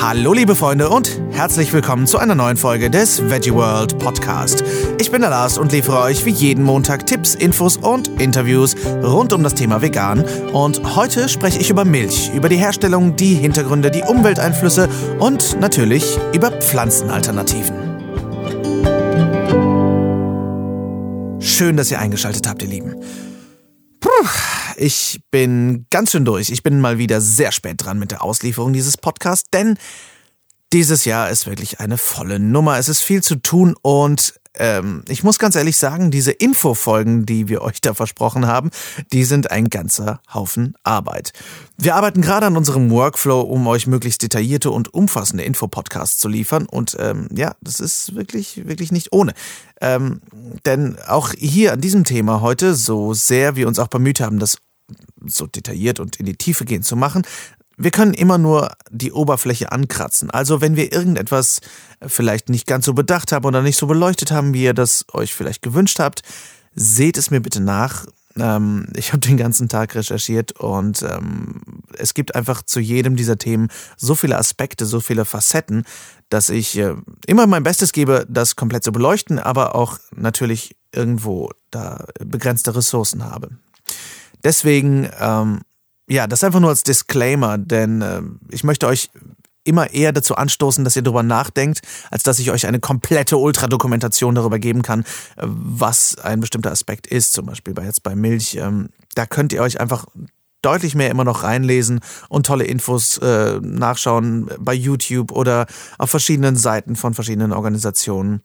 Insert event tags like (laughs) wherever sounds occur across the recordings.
Hallo liebe Freunde und herzlich willkommen zu einer neuen Folge des Veggie World Podcast. Ich bin der Lars und liefere euch wie jeden Montag Tipps, Infos und Interviews rund um das Thema Vegan. Und heute spreche ich über Milch, über die Herstellung, die Hintergründe, die Umwelteinflüsse und natürlich über Pflanzenalternativen. Schön, dass ihr eingeschaltet habt, ihr Lieben. Puh, ich bin ganz schön durch. Ich bin mal wieder sehr spät dran mit der Auslieferung dieses Podcasts, denn dieses Jahr ist wirklich eine volle Nummer. Es ist viel zu tun und ähm, ich muss ganz ehrlich sagen, diese Infofolgen, die wir euch da versprochen haben, die sind ein ganzer Haufen Arbeit. Wir arbeiten gerade an unserem Workflow, um euch möglichst detaillierte und umfassende Infopodcasts zu liefern. Und ähm, ja, das ist wirklich, wirklich nicht ohne. Ähm, denn auch hier an diesem Thema heute, so sehr wir uns auch bemüht haben, das so detailliert und in die Tiefe gehen zu machen, wir können immer nur die Oberfläche ankratzen. Also wenn wir irgendetwas vielleicht nicht ganz so bedacht haben oder nicht so beleuchtet haben, wie ihr das euch vielleicht gewünscht habt, seht es mir bitte nach. Ähm, ich habe den ganzen Tag recherchiert und ähm, es gibt einfach zu jedem dieser Themen so viele Aspekte, so viele Facetten, dass ich äh, immer mein Bestes gebe, das komplett zu beleuchten, aber auch natürlich irgendwo da begrenzte Ressourcen habe. Deswegen ähm, ja, das einfach nur als Disclaimer, denn äh, ich möchte euch immer eher dazu anstoßen, dass ihr darüber nachdenkt, als dass ich euch eine komplette Ultradokumentation darüber geben kann, äh, was ein bestimmter Aspekt ist. Zum Beispiel bei jetzt bei Milch. Ähm, da könnt ihr euch einfach deutlich mehr immer noch reinlesen und tolle Infos äh, nachschauen bei YouTube oder auf verschiedenen Seiten von verschiedenen Organisationen.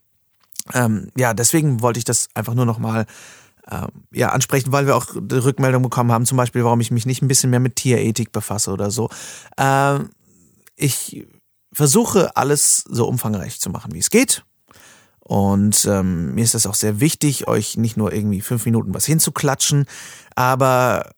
Ähm, ja, deswegen wollte ich das einfach nur noch mal äh, ja, ansprechen, weil wir auch die Rückmeldung bekommen haben, zum Beispiel, warum ich mich nicht ein bisschen mehr mit Tierethik befasse oder so. Äh, ich versuche alles so umfangreich zu machen, wie es geht. Und ähm, mir ist das auch sehr wichtig, euch nicht nur irgendwie fünf Minuten was hinzuklatschen, aber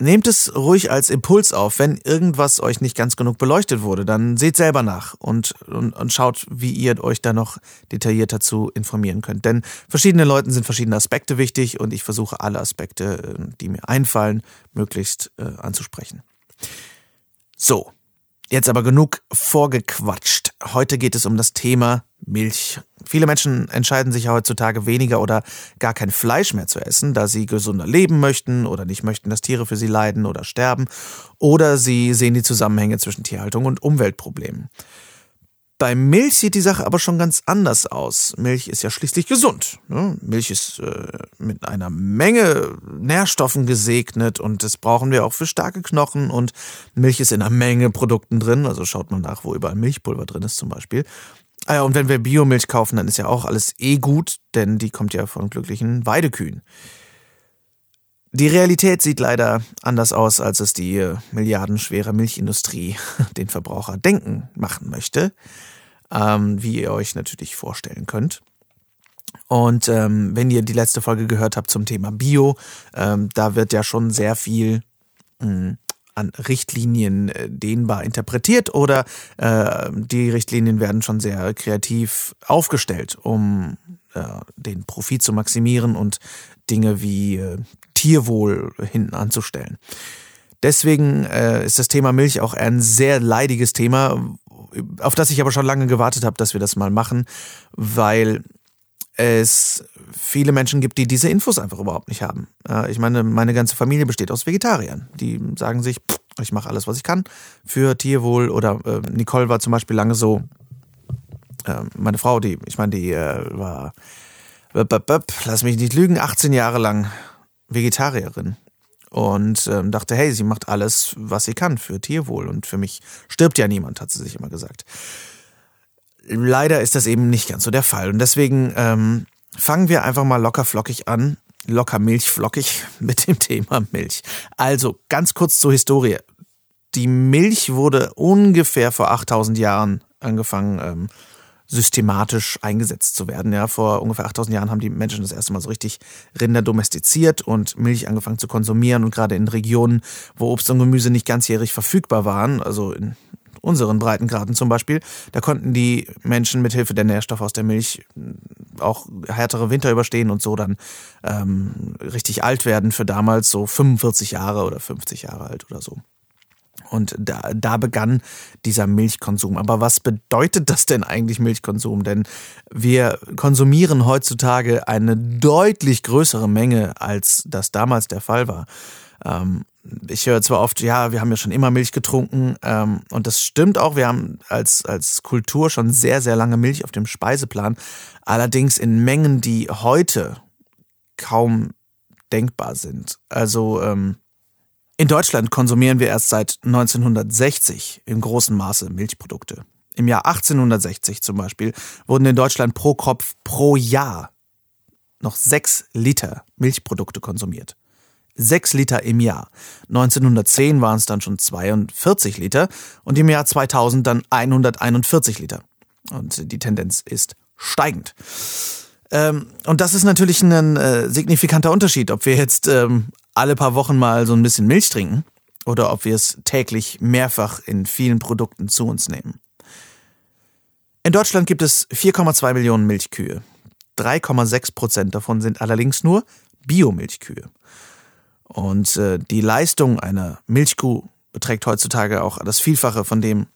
Nehmt es ruhig als Impuls auf. Wenn irgendwas euch nicht ganz genug beleuchtet wurde, dann seht selber nach und, und, und schaut, wie ihr euch da noch detaillierter zu informieren könnt. Denn verschiedene Leuten sind verschiedene Aspekte wichtig und ich versuche alle Aspekte, äh, die mir einfallen, möglichst äh, anzusprechen. So, jetzt aber genug vorgequatscht. Heute geht es um das Thema Milch. Viele Menschen entscheiden sich heutzutage weniger oder gar kein Fleisch mehr zu essen, da sie gesunder leben möchten oder nicht möchten, dass Tiere für sie leiden oder sterben, oder sie sehen die Zusammenhänge zwischen Tierhaltung und Umweltproblemen. Bei Milch sieht die Sache aber schon ganz anders aus. Milch ist ja schließlich gesund. Ne? Milch ist äh, mit einer Menge Nährstoffen gesegnet und das brauchen wir auch für starke Knochen und Milch ist in einer Menge Produkten drin. Also schaut mal nach, wo überall Milchpulver drin ist zum Beispiel. Ah ja, und wenn wir Biomilch kaufen, dann ist ja auch alles eh gut, denn die kommt ja von glücklichen Weidekühen. Die Realität sieht leider anders aus, als es die äh, milliardenschwere Milchindustrie (laughs) den Verbraucher denken machen möchte, ähm, wie ihr euch natürlich vorstellen könnt. Und ähm, wenn ihr die letzte Folge gehört habt zum Thema Bio, ähm, da wird ja schon sehr viel mh, hm, an Richtlinien äh, dehnbar interpretiert oder äh, die Richtlinien werden schon sehr kreativ aufgestellt, um äh, den Profit zu maximieren und Dinge wie äh, Tierwohl hinten anzustellen. Deswegen äh, ist das Thema Milch auch ein sehr leidiges Thema, auf das ich aber schon lange gewartet habe, dass wir das mal machen, weil es viele Menschen gibt, die diese Infos einfach überhaupt nicht haben. Ich meine, meine ganze Familie besteht aus Vegetariern. Die sagen sich, ich mache alles, was ich kann für Tierwohl. Oder äh, Nicole war zum Beispiel lange so, äh, meine Frau, die, ich meine, die äh, war, lass mich nicht lügen, 18 Jahre lang Vegetarierin. Und ähm, dachte, hey, sie macht alles, was sie kann für Tierwohl. Und für mich stirbt ja niemand, hat sie sich immer gesagt. Leider ist das eben nicht ganz so der Fall. Und deswegen ähm, fangen wir einfach mal locker flockig an, locker milchflockig (laughs) mit dem Thema Milch. Also ganz kurz zur Historie. Die Milch wurde ungefähr vor 8000 Jahren angefangen, ähm, systematisch eingesetzt zu werden. Ja, vor ungefähr 8000 Jahren haben die Menschen das erste Mal so richtig Rinder domestiziert und Milch angefangen zu konsumieren und gerade in Regionen, wo Obst und Gemüse nicht ganzjährig verfügbar waren, also in unseren Breitengraden zum Beispiel, da konnten die Menschen mit Hilfe der Nährstoffe aus der Milch auch härtere Winter überstehen und so dann ähm, richtig alt werden für damals so 45 Jahre oder 50 Jahre alt oder so. Und da, da begann dieser Milchkonsum. Aber was bedeutet das denn eigentlich Milchkonsum? Denn wir konsumieren heutzutage eine deutlich größere Menge, als das damals der Fall war. Ähm, ich höre zwar oft, ja, wir haben ja schon immer Milch getrunken, ähm, und das stimmt auch. Wir haben als, als Kultur schon sehr, sehr lange Milch auf dem Speiseplan. Allerdings in Mengen, die heute kaum denkbar sind. Also ähm, in Deutschland konsumieren wir erst seit 1960 im großen Maße Milchprodukte. Im Jahr 1860 zum Beispiel wurden in Deutschland pro Kopf pro Jahr noch sechs Liter Milchprodukte konsumiert. Sechs Liter im Jahr. 1910 waren es dann schon 42 Liter und im Jahr 2000 dann 141 Liter. Und die Tendenz ist steigend. Ähm, und das ist natürlich ein äh, signifikanter Unterschied, ob wir jetzt ähm, alle paar Wochen mal so ein bisschen Milch trinken oder ob wir es täglich mehrfach in vielen Produkten zu uns nehmen. In Deutschland gibt es 4,2 Millionen Milchkühe. 3,6 Prozent davon sind allerdings nur Biomilchkühe. Und äh, die Leistung einer Milchkuh beträgt heutzutage auch das Vielfache von dem,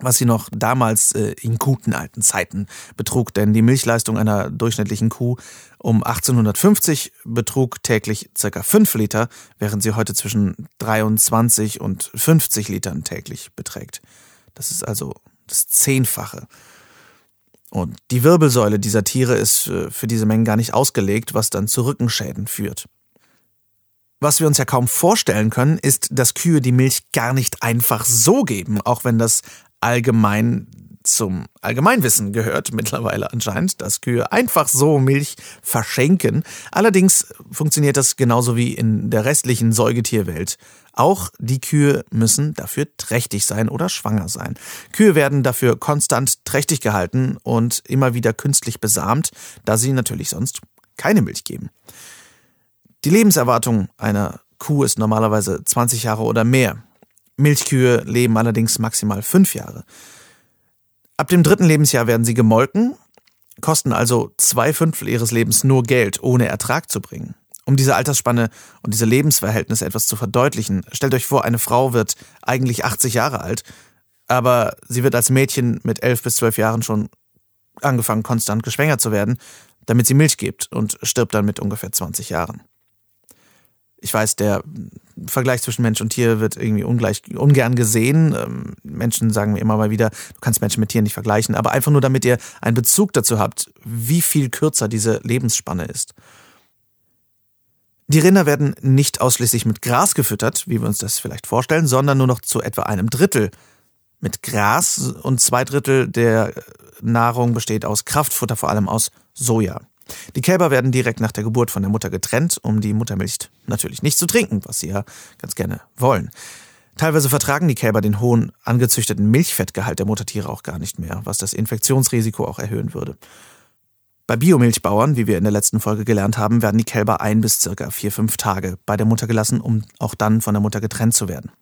was sie noch damals äh, in guten alten Zeiten betrug. Denn die Milchleistung einer durchschnittlichen Kuh um 1850 betrug täglich circa 5 Liter, während sie heute zwischen 23 und 50 Litern täglich beträgt. Das ist also das Zehnfache. Und die Wirbelsäule dieser Tiere ist äh, für diese Mengen gar nicht ausgelegt, was dann zu Rückenschäden führt. Was wir uns ja kaum vorstellen können, ist, dass Kühe die Milch gar nicht einfach so geben, auch wenn das allgemein zum Allgemeinwissen gehört mittlerweile anscheinend, dass Kühe einfach so Milch verschenken. Allerdings funktioniert das genauso wie in der restlichen Säugetierwelt. Auch die Kühe müssen dafür trächtig sein oder schwanger sein. Kühe werden dafür konstant trächtig gehalten und immer wieder künstlich besamt, da sie natürlich sonst keine Milch geben. Die Lebenserwartung einer Kuh ist normalerweise 20 Jahre oder mehr. Milchkühe leben allerdings maximal fünf Jahre. Ab dem dritten Lebensjahr werden sie gemolken, kosten also zwei Fünftel ihres Lebens nur Geld, ohne Ertrag zu bringen. Um diese Altersspanne und diese Lebensverhältnisse etwas zu verdeutlichen, stellt euch vor, eine Frau wird eigentlich 80 Jahre alt, aber sie wird als Mädchen mit 11 bis 12 Jahren schon angefangen, konstant geschwängert zu werden, damit sie Milch gibt und stirbt dann mit ungefähr 20 Jahren ich weiß, der Vergleich zwischen Mensch und Tier wird irgendwie ungleich, ungern gesehen. Ähm, Menschen sagen mir immer mal wieder, du kannst Menschen mit Tieren nicht vergleichen, aber einfach nur, damit ihr einen Bezug dazu habt, wie viel kürzer diese Lebensspanne ist. Die Rinder werden nicht ausschließlich mit Gras gefüttert, wie wir uns das vielleicht vorstellen, sondern nur noch zu etwa einem Drittel mit Gras und zwei Drittel der Nahrung besteht aus Kraftfutter, vor allem aus Soja. Die Kälber werden direkt nach der Geburt von der Mutter getrennt, um die Muttermilch natürlich nicht zu trinken, was sie ja ganz gerne wollen. Teilweise vertragen die Kälber den hohen angezüchteten Milchfettgehalt der Muttertiere auch gar nicht mehr, was das Infektionsrisiko auch erhöhen würde. Bei Biomilchbauern, wie wir in der letzten Folge gelernt haben, werden die Kälber ein bis circa vier, fünf Tage bei der Mutter gelassen, um auch dann von der Mutter getrennt zu werden.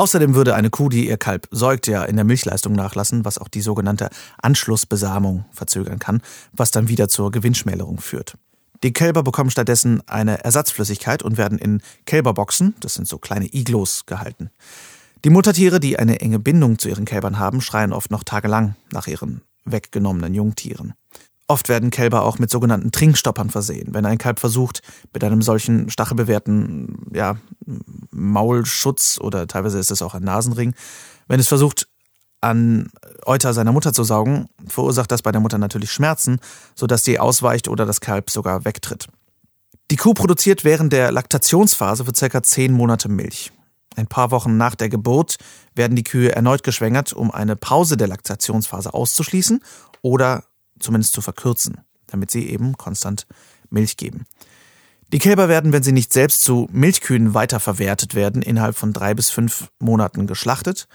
Außerdem würde eine Kuh, die ihr Kalb säugt, ja in der Milchleistung nachlassen, was auch die sogenannte Anschlussbesamung verzögern kann, was dann wieder zur Gewinnschmälerung führt. Die Kälber bekommen stattdessen eine Ersatzflüssigkeit und werden in Kälberboxen, das sind so kleine Iglos, gehalten. Die Muttertiere, die eine enge Bindung zu ihren Kälbern haben, schreien oft noch tagelang nach ihren weggenommenen Jungtieren. Oft werden Kälber auch mit sogenannten Trinkstoppern versehen. Wenn ein Kalb versucht, mit einem solchen stachelbewehrten ja, Maulschutz oder teilweise ist es auch ein Nasenring, wenn es versucht, an Euter seiner Mutter zu saugen, verursacht das bei der Mutter natürlich Schmerzen, sodass sie ausweicht oder das Kalb sogar wegtritt. Die Kuh produziert während der Laktationsphase für ca. 10 Monate Milch. Ein paar Wochen nach der Geburt werden die Kühe erneut geschwängert, um eine Pause der Laktationsphase auszuschließen oder zumindest zu verkürzen, damit sie eben konstant Milch geben. Die Kälber werden, wenn sie nicht selbst zu Milchkühen weiterverwertet werden, innerhalb von drei bis fünf Monaten geschlachtet.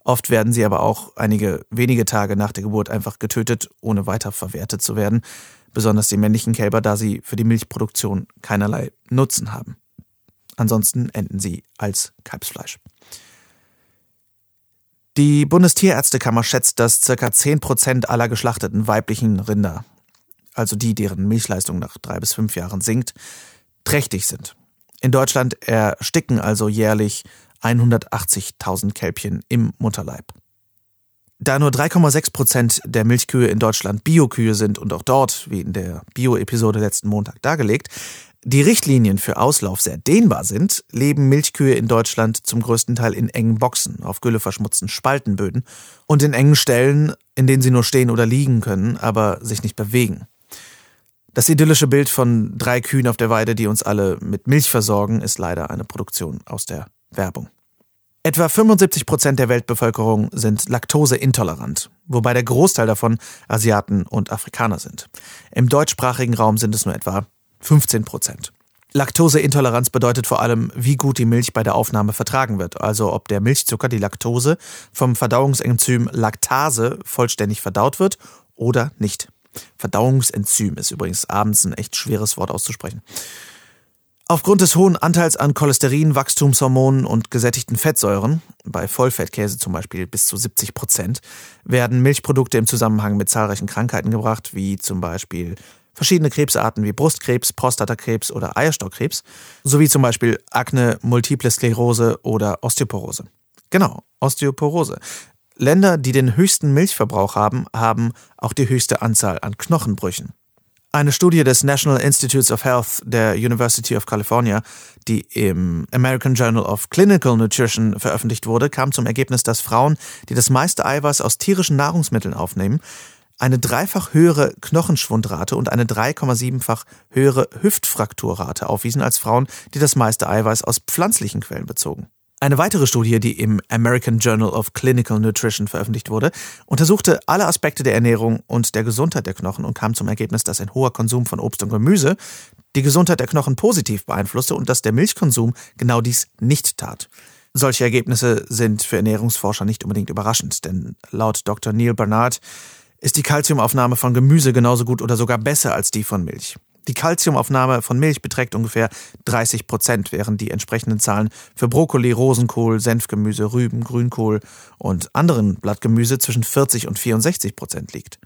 Oft werden sie aber auch einige wenige Tage nach der Geburt einfach getötet, ohne weiterverwertet zu werden, besonders die männlichen Kälber, da sie für die Milchproduktion keinerlei Nutzen haben. Ansonsten enden sie als Kalbsfleisch. Die Bundestierärztekammer schätzt, dass ca. 10% aller geschlachteten weiblichen Rinder, also die, deren Milchleistung nach drei bis fünf Jahren sinkt, trächtig sind. In Deutschland ersticken also jährlich 180.000 Kälbchen im Mutterleib. Da nur 3,6 Prozent der Milchkühe in Deutschland Biokühe sind und auch dort, wie in der Bio-Episode letzten Montag dargelegt, die Richtlinien für Auslauf sehr dehnbar sind, leben Milchkühe in Deutschland zum größten Teil in engen Boxen, auf gülleverschmutzten Spaltenböden und in engen Stellen, in denen sie nur stehen oder liegen können, aber sich nicht bewegen. Das idyllische Bild von drei Kühen auf der Weide, die uns alle mit Milch versorgen, ist leider eine Produktion aus der Werbung. Etwa 75 Prozent der Weltbevölkerung sind laktoseintolerant, wobei der Großteil davon Asiaten und Afrikaner sind. Im deutschsprachigen Raum sind es nur etwa 15 Prozent. Laktoseintoleranz bedeutet vor allem, wie gut die Milch bei der Aufnahme vertragen wird, also ob der Milchzucker, die Laktose, vom Verdauungsenzym Laktase vollständig verdaut wird oder nicht. Verdauungsenzym ist übrigens abends ein echt schweres Wort auszusprechen. Aufgrund des hohen Anteils an Cholesterin, Wachstumshormonen und gesättigten Fettsäuren, bei Vollfettkäse zum Beispiel bis zu 70 Prozent, werden Milchprodukte im Zusammenhang mit zahlreichen Krankheiten gebracht, wie zum Beispiel verschiedene Krebsarten wie Brustkrebs, Prostatakrebs oder Eierstockkrebs, sowie zum Beispiel Akne, Multiple Sklerose oder Osteoporose. Genau, Osteoporose. Länder, die den höchsten Milchverbrauch haben, haben auch die höchste Anzahl an Knochenbrüchen. Eine Studie des National Institutes of Health der University of California, die im American Journal of Clinical Nutrition veröffentlicht wurde, kam zum Ergebnis, dass Frauen, die das meiste Eiweiß aus tierischen Nahrungsmitteln aufnehmen, eine dreifach höhere Knochenschwundrate und eine 3,7-fach höhere Hüftfrakturrate aufwiesen als Frauen, die das meiste Eiweiß aus pflanzlichen Quellen bezogen. Eine weitere Studie, die im American Journal of Clinical Nutrition veröffentlicht wurde, untersuchte alle Aspekte der Ernährung und der Gesundheit der Knochen und kam zum Ergebnis, dass ein hoher Konsum von Obst und Gemüse die Gesundheit der Knochen positiv beeinflusste und dass der Milchkonsum genau dies nicht tat. Solche Ergebnisse sind für Ernährungsforscher nicht unbedingt überraschend, denn laut Dr. Neil Bernard ist die Kalziumaufnahme von Gemüse genauso gut oder sogar besser als die von Milch. Die Kalziumaufnahme von Milch beträgt ungefähr 30 Prozent, während die entsprechenden Zahlen für Brokkoli, Rosenkohl, Senfgemüse, Rüben, Grünkohl und anderen Blattgemüse zwischen 40 und 64 Prozent liegt.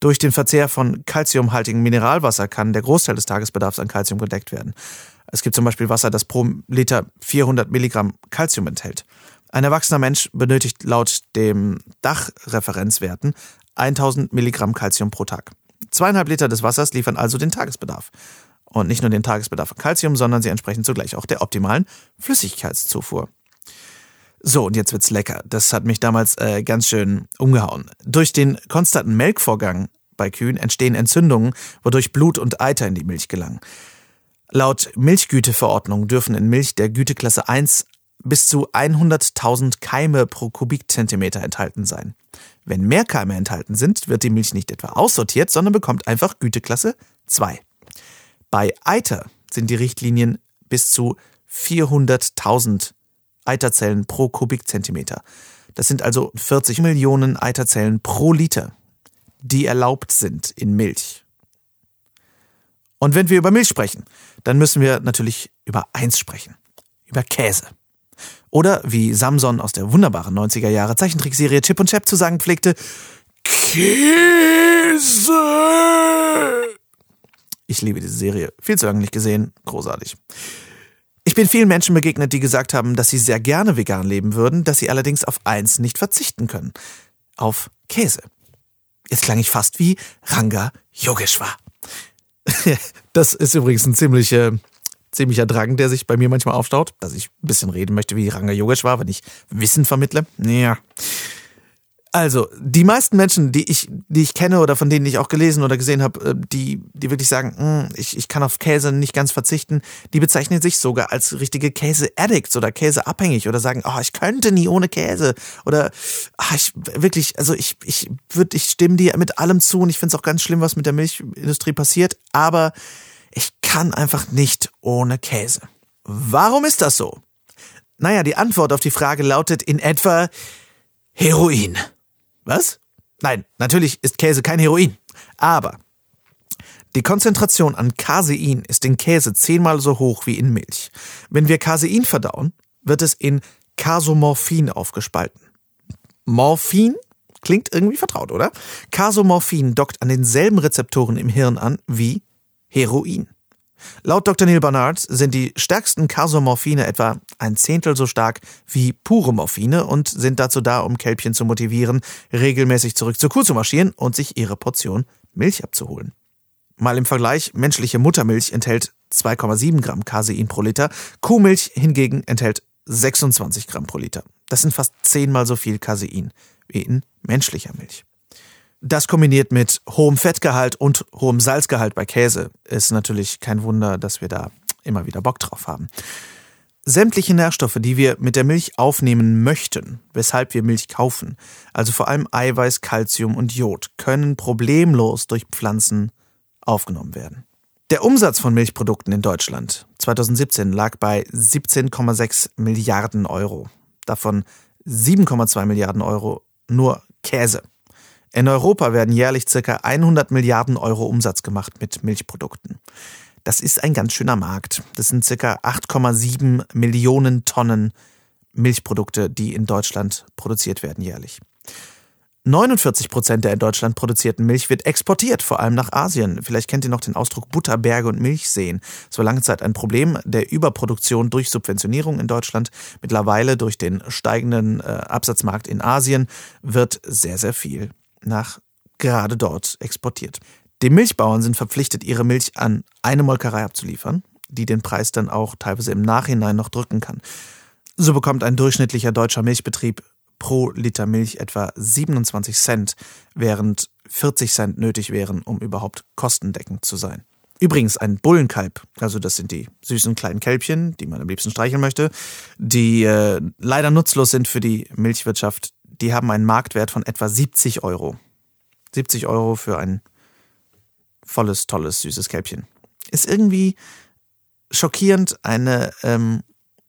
Durch den Verzehr von kalziumhaltigem Mineralwasser kann der Großteil des Tagesbedarfs an Kalzium gedeckt werden. Es gibt zum Beispiel Wasser, das pro Liter 400 Milligramm Kalzium enthält. Ein erwachsener Mensch benötigt laut dem Dachreferenzwerten 1000 Milligramm Kalzium pro Tag. Zweieinhalb Liter des Wassers liefern also den Tagesbedarf. Und nicht nur den Tagesbedarf an Kalzium, sondern sie entsprechen zugleich auch der optimalen Flüssigkeitszufuhr. So, und jetzt wird's lecker. Das hat mich damals äh, ganz schön umgehauen. Durch den konstanten Melkvorgang bei Kühen entstehen Entzündungen, wodurch Blut und Eiter in die Milch gelangen. Laut Milchgüteverordnung dürfen in Milch der Güteklasse 1 bis zu 100.000 Keime pro Kubikzentimeter enthalten sein. Wenn mehr Keime enthalten sind, wird die Milch nicht etwa aussortiert, sondern bekommt einfach Güteklasse 2. Bei Eiter sind die Richtlinien bis zu 400.000 Eiterzellen pro Kubikzentimeter. Das sind also 40 Millionen Eiterzellen pro Liter, die erlaubt sind in Milch. Und wenn wir über Milch sprechen, dann müssen wir natürlich über eins sprechen. Über Käse. Oder wie Samson aus der wunderbaren 90er Jahre Zeichentrickserie Chip und Chap zu sagen pflegte, Käse! Ich liebe diese Serie. Viel zu lange nicht gesehen. Großartig. Ich bin vielen Menschen begegnet, die gesagt haben, dass sie sehr gerne vegan leben würden, dass sie allerdings auf eins nicht verzichten können. Auf Käse. Jetzt klang ich fast wie Ranga Yogeshwar. (laughs) das ist übrigens ein ziemlich äh, ziemlicher Drang, der sich bei mir manchmal aufstaut, dass ich ein bisschen reden möchte, wie Ranga Yogeshwar, wenn ich Wissen vermittle. Ja. Also, die meisten Menschen, die ich, die ich kenne oder von denen ich auch gelesen oder gesehen habe, äh, die, die wirklich sagen, hm, ich, ich kann auf Käse nicht ganz verzichten, die bezeichnen sich sogar als richtige Käse-Addicts oder Käseabhängig oder sagen, oh, ich könnte nie ohne Käse. Oder oh, ich wirklich, also ich, ich würde, ich stimme dir mit allem zu und ich finde es auch ganz schlimm, was mit der Milchindustrie passiert, aber ich kann einfach nicht ohne Käse. Warum ist das so? Naja, die Antwort auf die Frage lautet in etwa Heroin. Was? Nein, natürlich ist Käse kein Heroin. Aber die Konzentration an Casein ist in Käse zehnmal so hoch wie in Milch. Wenn wir Casein verdauen, wird es in Casomorphin aufgespalten. Morphin klingt irgendwie vertraut, oder? Casomorphin dockt an denselben Rezeptoren im Hirn an wie Heroin. Laut Dr. Neil Barnard sind die stärksten Kasomorphine etwa ein Zehntel so stark wie pure Morphine und sind dazu da, um Kälbchen zu motivieren, regelmäßig zurück zur Kuh zu marschieren und sich ihre Portion Milch abzuholen. Mal im Vergleich, menschliche Muttermilch enthält 2,7 Gramm Casein pro Liter, Kuhmilch hingegen enthält 26 Gramm pro Liter. Das sind fast zehnmal so viel Casein wie in menschlicher Milch. Das kombiniert mit hohem Fettgehalt und hohem Salzgehalt bei Käse ist natürlich kein Wunder, dass wir da immer wieder Bock drauf haben. Sämtliche Nährstoffe, die wir mit der Milch aufnehmen möchten, weshalb wir Milch kaufen, also vor allem Eiweiß, Kalzium und Jod, können problemlos durch Pflanzen aufgenommen werden. Der Umsatz von Milchprodukten in Deutschland 2017 lag bei 17,6 Milliarden Euro. Davon 7,2 Milliarden Euro nur Käse. In Europa werden jährlich ca. 100 Milliarden Euro Umsatz gemacht mit Milchprodukten. Das ist ein ganz schöner Markt. Das sind ca. 8,7 Millionen Tonnen Milchprodukte, die in Deutschland produziert werden jährlich. 49 Prozent der in Deutschland produzierten Milch wird exportiert, vor allem nach Asien. Vielleicht kennt ihr noch den Ausdruck Butterberge und Milchseen. Es war lange Zeit ein Problem der Überproduktion durch Subventionierung in Deutschland. Mittlerweile durch den steigenden äh, Absatzmarkt in Asien wird sehr, sehr viel nach gerade dort exportiert. Die Milchbauern sind verpflichtet, ihre Milch an eine Molkerei abzuliefern, die den Preis dann auch teilweise im Nachhinein noch drücken kann. So bekommt ein durchschnittlicher deutscher Milchbetrieb pro Liter Milch etwa 27 Cent, während 40 Cent nötig wären, um überhaupt kostendeckend zu sein. Übrigens ein Bullenkalb, also das sind die süßen kleinen Kälbchen, die man am liebsten streicheln möchte, die äh, leider nutzlos sind für die Milchwirtschaft, die haben einen Marktwert von etwa 70 Euro. 70 Euro für ein volles, tolles, süßes Kälbchen. Ist irgendwie schockierend, eine ähm,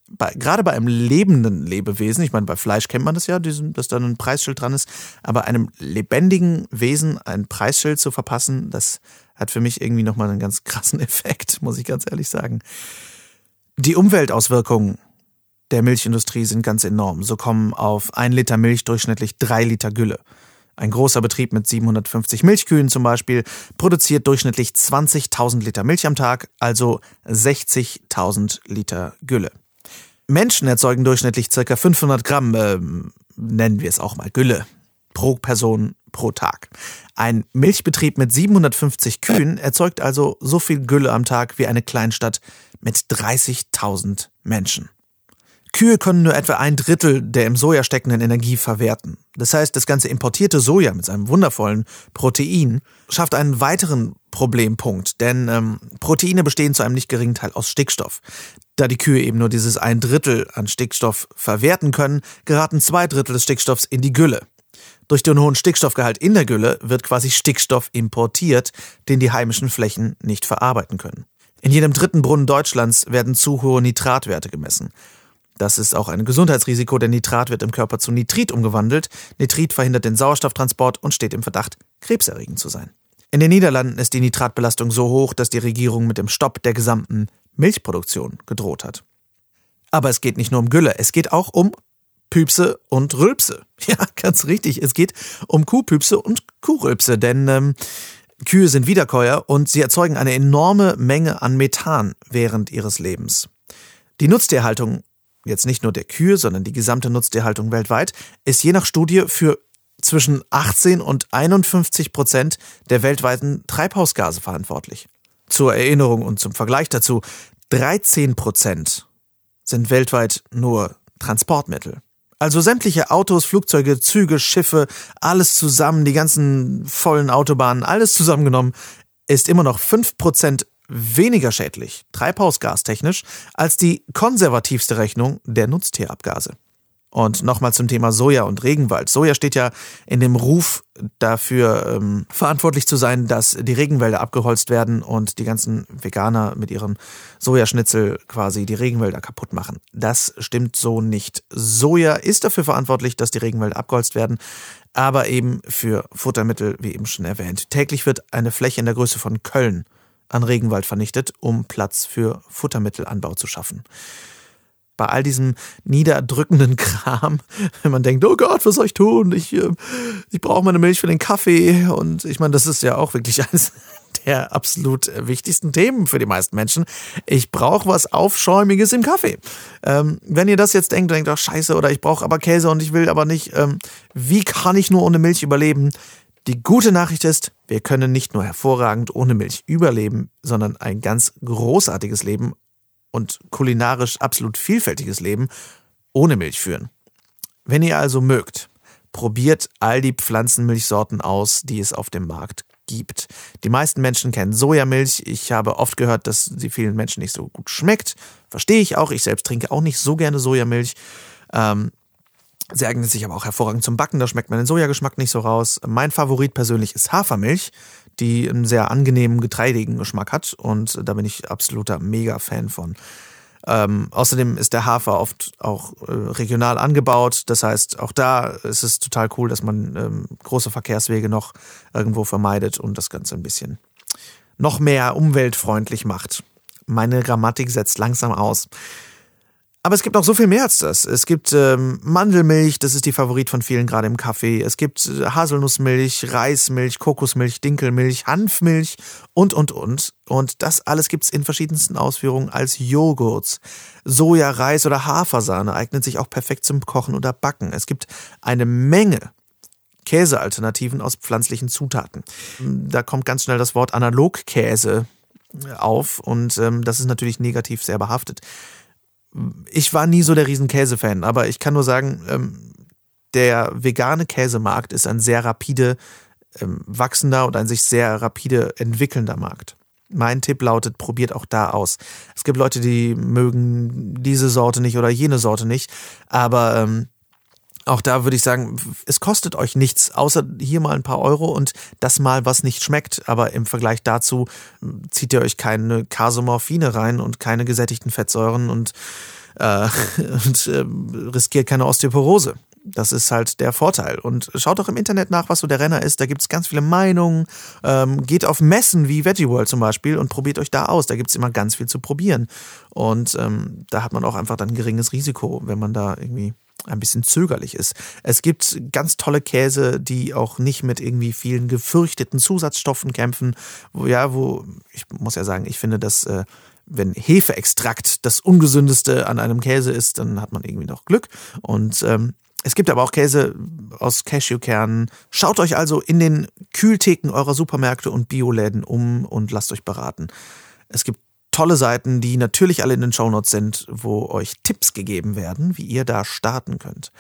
bei, gerade bei einem lebenden Lebewesen, ich meine, bei Fleisch kennt man das ja, diesen, dass da ein Preisschild dran ist, aber einem lebendigen Wesen ein Preisschild zu verpassen, das hat für mich irgendwie nochmal einen ganz krassen (laughs) Effekt, muss ich ganz ehrlich sagen. Die Umweltauswirkungen der Milchindustrie sind ganz enorm. So kommen auf ein Liter Milch durchschnittlich drei Liter Gülle. Ein großer Betrieb mit 750 Milchkühen zum Beispiel produziert durchschnittlich 20.000 Liter Milch am Tag, also 60.000 Liter Gülle. Menschen erzeugen durchschnittlich ca. 500 Gramm, äh, nennen wir es auch mal Gülle, pro Person pro Tag. Ein Milchbetrieb mit 750 Kühen erzeugt also so viel Gülle am Tag wie eine Kleinstadt mit 30.000 Menschen. Kühe können nur etwa ein Drittel der im Soja steckenden Energie verwerten. Das heißt, das ganze importierte Soja mit seinem wundervollen Protein schafft einen weiteren Problempunkt, denn ähm, Proteine bestehen zu einem nicht geringen Teil aus Stickstoff. Da die Kühe eben nur dieses ein Drittel an Stickstoff verwerten können, geraten zwei Drittel des Stickstoffs in die Gülle. Durch den hohen Stickstoffgehalt in der Gülle wird quasi Stickstoff importiert, den die heimischen Flächen nicht verarbeiten können. In jedem dritten Brunnen Deutschlands werden zu hohe Nitratwerte gemessen. Das ist auch ein Gesundheitsrisiko, denn Nitrat wird im Körper zu Nitrit umgewandelt. Nitrit verhindert den Sauerstofftransport und steht im Verdacht, krebserregend zu sein. In den Niederlanden ist die Nitratbelastung so hoch, dass die Regierung mit dem Stopp der gesamten Milchproduktion gedroht hat. Aber es geht nicht nur um Gülle, es geht auch um Püpse und Rülpse. (laughs) Ja, ganz richtig, es geht um Kuhpüpse und Kuhrülpse, denn ähm, Kühe sind Wiederkäuer und sie erzeugen eine enorme Menge an Methan während ihres Lebens. Die Nutztierhaltung jetzt nicht nur der Kühe, sondern die gesamte Nutztierhaltung weltweit, ist je nach Studie für zwischen 18 und 51 Prozent der weltweiten Treibhausgase verantwortlich. Zur Erinnerung und zum Vergleich dazu, 13 Prozent sind weltweit nur Transportmittel. Also sämtliche Autos, Flugzeuge, Züge, Schiffe, alles zusammen, die ganzen vollen Autobahnen, alles zusammengenommen, ist immer noch 5 Prozent weniger schädlich, treibhausgastechnisch, als die konservativste Rechnung der Nutztierabgase. Und nochmal zum Thema Soja und Regenwald. Soja steht ja in dem Ruf dafür, ähm, verantwortlich zu sein, dass die Regenwälder abgeholzt werden und die ganzen Veganer mit ihren Sojaschnitzel quasi die Regenwälder kaputt machen. Das stimmt so nicht. Soja ist dafür verantwortlich, dass die Regenwälder abgeholzt werden, aber eben für Futtermittel, wie eben schon erwähnt. Täglich wird eine Fläche in der Größe von Köln an Regenwald vernichtet, um Platz für Futtermittelanbau zu schaffen. Bei all diesem niederdrückenden (laughs) Kram, wenn man denkt, oh Gott, was soll ich tun? Ich, äh, ich brauche meine Milch für den Kaffee. Und ich meine, das ist ja auch wirklich (laughs) eines der absolut wichtigsten Themen für die meisten Menschen. Ich brauche was Aufschäumiges im Kaffee. Ähm, wenn ihr das jetzt denkt, denkt, ach scheiße, oder ich brauche aber Käse und ich will aber nicht, ähm, wie kann ich nur ohne Milch überleben? Die gute Nachricht ist, wir können nicht nur hervorragend ohne Milch überleben, sondern ein ganz großartiges Leben und kulinarisch absolut vielfältiges Leben ohne Milch führen. Wenn ihr also mögt, probiert all die Pflanzenmilchsorten aus, die es auf dem Markt gibt. Die meisten Menschen kennen Sojamilch. Ich habe oft gehört, dass sie vielen Menschen nicht so gut schmeckt. Verstehe ich auch. Ich selbst trinke auch nicht so gerne Sojamilch. Ähm, Sie eignet sich aber auch hervorragend zum Backen, da schmeckt man den Sojageschmack nicht so raus. Mein Favorit persönlich ist Hafermilch, die einen sehr angenehmen, getreidigen Geschmack hat und da bin ich absoluter Mega-Fan von. Ähm, außerdem ist der Hafer oft auch äh, regional angebaut. Das heißt, auch da ist es total cool, dass man ähm, große Verkehrswege noch irgendwo vermeidet und das Ganze ein bisschen noch mehr umweltfreundlich macht. Meine Grammatik setzt langsam aus. Aber es gibt noch so viel mehr als das. Es gibt ähm, Mandelmilch, das ist die Favorit von vielen gerade im Kaffee. Es gibt äh, Haselnussmilch, Reismilch, Kokosmilch, Dinkelmilch, Hanfmilch und, und, und. Und das alles gibt's in verschiedensten Ausführungen als Joghurts. Soja, Reis oder Hafersahne eignet sich auch perfekt zum Kochen oder Backen. Es gibt eine Menge Käsealternativen aus pflanzlichen Zutaten. Da kommt ganz schnell das Wort Analogkäse auf und ähm, das ist natürlich negativ sehr behaftet ich war nie so der riesen Käse-Fan, aber ich kann nur sagen, ähm, der vegane Käsemarkt ist ein sehr rapide ähm, wachsender und ein sich sehr rapide entwickelnder Markt. Mein Tipp lautet, probiert auch da aus. Es gibt Leute, die mögen diese Sorte nicht oder jene Sorte nicht, aber ähm, auch da würde ich sagen, es kostet euch nichts, außer hier mal ein paar Euro und das mal, was nicht schmeckt. Aber im Vergleich dazu hm, zieht ihr euch keine Kasomorphine rein und keine gesättigten Fettsäuren und, äh, (laughs) und äh, riskiert keine Osteoporose. Das ist halt der Vorteil. Und schaut doch im Internet nach, was so der Renner ist. Da gibt es ganz viele Meinungen. Ähm, geht auf Messen wie Veggie World zum Beispiel und probiert euch da aus. Da gibt es immer ganz viel zu probieren. Und ähm, da hat man auch einfach dann ein geringes Risiko, wenn man da irgendwie ein bisschen zögerlich ist. Es gibt ganz tolle Käse, die auch nicht mit irgendwie vielen gefürchteten Zusatzstoffen kämpfen. Wo, ja, wo, ich muss ja sagen, ich finde, dass äh, wenn Hefeextrakt das ungesündeste an einem Käse ist, dann hat man irgendwie noch Glück. Und ähm, es gibt aber auch Käse aus Cashewkernen. Schaut euch also in den Kühltheken eurer Supermärkte und Bioläden um und lasst euch beraten. Es gibt tolle Seiten, die natürlich alle in den Shownotes sind, wo euch Tipps gegeben werden, wie ihr da starten könnt.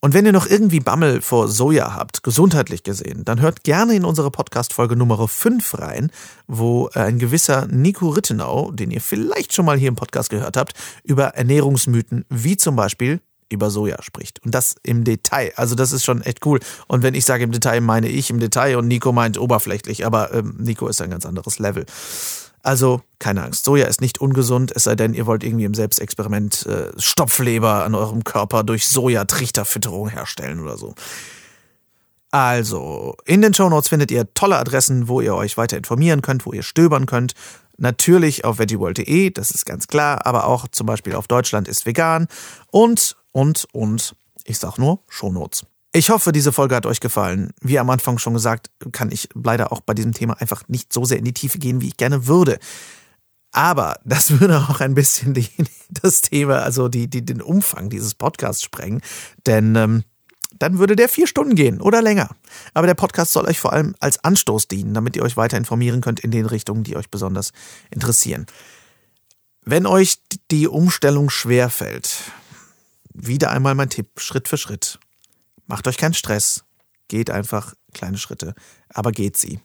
Und wenn ihr noch irgendwie Bammel vor Soja habt, gesundheitlich gesehen, dann hört gerne in unsere Podcast-Folge Nummer 5 rein, wo ein gewisser Nico Rittenau, den ihr vielleicht schon mal hier im Podcast gehört habt, über Ernährungsmythen wie zum Beispiel über Soja spricht. Und das im Detail. Also das ist schon echt cool. Und wenn ich sage im Detail, meine ich im Detail und Nico meint oberflächlich. Aber ähm, Nico ist ein ganz anderes Level. Also keine Angst, Soja ist nicht ungesund, es sei denn, ihr wollt irgendwie im Selbstexperiment äh, Stopfleber an eurem Körper durch Sojatrichterfütterung herstellen oder so. Also, in den Shownotes findet ihr tolle Adressen, wo ihr euch weiter informieren könnt, wo ihr stöbern könnt. Natürlich auf veggieworld.de, das ist ganz klar, aber auch zum Beispiel auf Deutschland ist vegan und, und, und, ich sag nur Shownotes. Ich hoffe, diese Folge hat euch gefallen. Wie am Anfang schon gesagt, kann ich leider auch bei diesem Thema einfach nicht so sehr in die Tiefe gehen, wie ich gerne würde. Aber das (laughs) würde auch ein bisschen die, das Thema, also die, die, den Umfang dieses Podcasts sprengen. Denn ähm, dann würde der vier Stunden gehen oder länger. Aber der Podcast soll euch vor allem als Anstoß dienen, damit ihr euch weiter informieren könnt in den Richtungen, die euch besonders interessieren. Wenn euch die Umstellung schwerfällt, wieder einmal mein Tipp, Schritt für Schritt. Macht euch keinen Stress. Geht einfach kleine Schritte, aber geht sie.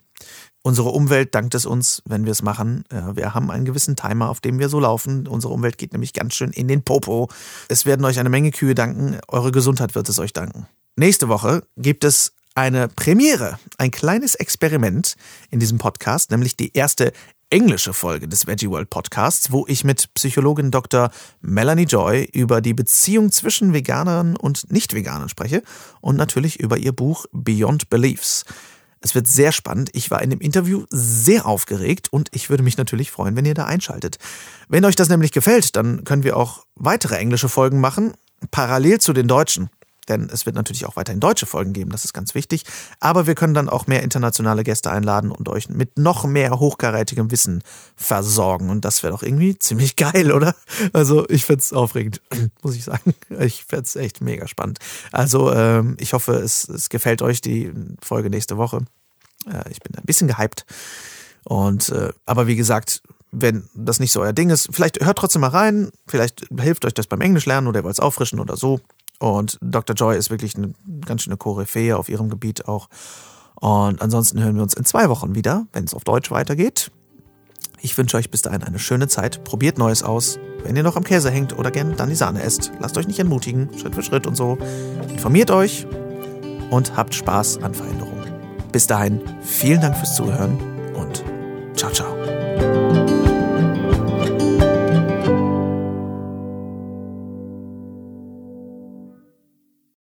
Unsere Umwelt dankt es uns, wenn wir es machen. Wir haben einen gewissen Timer, auf dem wir so laufen. Unsere Umwelt geht nämlich ganz schön in den Popo. Es werden euch eine Menge Kühe danken. Eure Gesundheit wird es euch danken. Nächste Woche gibt es eine Premiere, ein kleines Experiment in diesem Podcast, nämlich die erste englische Folge des Veggie World Podcasts, wo ich mit Psychologin Dr. Melanie Joy über die Beziehung zwischen Veganern und Nicht-Veganern spreche und natürlich über ihr Buch Beyond Beliefs. Es wird sehr spannend. Ich war in dem Interview sehr aufgeregt und ich würde mich natürlich freuen, wenn ihr da einschaltet. Wenn euch das nämlich gefällt, dann können wir auch weitere englische Folgen machen, parallel zu den deutschen. Denn es wird natürlich auch weiterhin deutsche Folgen geben, das ist ganz wichtig. Aber wir können dann auch mehr internationale Gäste einladen und euch mit noch mehr hochkarätigem Wissen versorgen. Und das wäre doch irgendwie ziemlich (laughs) geil, oder? Also ich find's aufregend, (clears throat) muss ich sagen. Ich find's echt mega spannend. Also ähm, ich hoffe, es, es gefällt euch die Folge nächste Woche. Äh, ich bin ein bisschen gehypt. Und äh, aber wie gesagt, wenn das nicht so euer Ding ist, vielleicht hört trotzdem mal rein. Vielleicht hilft euch das beim Englisch lernen oder ihr wollt es auffrischen oder so. Und Dr. Joy ist wirklich eine ganz schöne Koryphäe auf ihrem Gebiet auch. Und ansonsten hören wir uns in zwei Wochen wieder, wenn es auf Deutsch weitergeht. Ich wünsche euch bis dahin eine schöne Zeit. Probiert Neues aus. Wenn ihr noch am Käse hängt oder gern dann die Sahne esst, lasst euch nicht entmutigen, Schritt für Schritt und so. Informiert euch und habt Spaß an Veränderungen. Bis dahin, vielen Dank fürs Zuhören und ciao, ciao.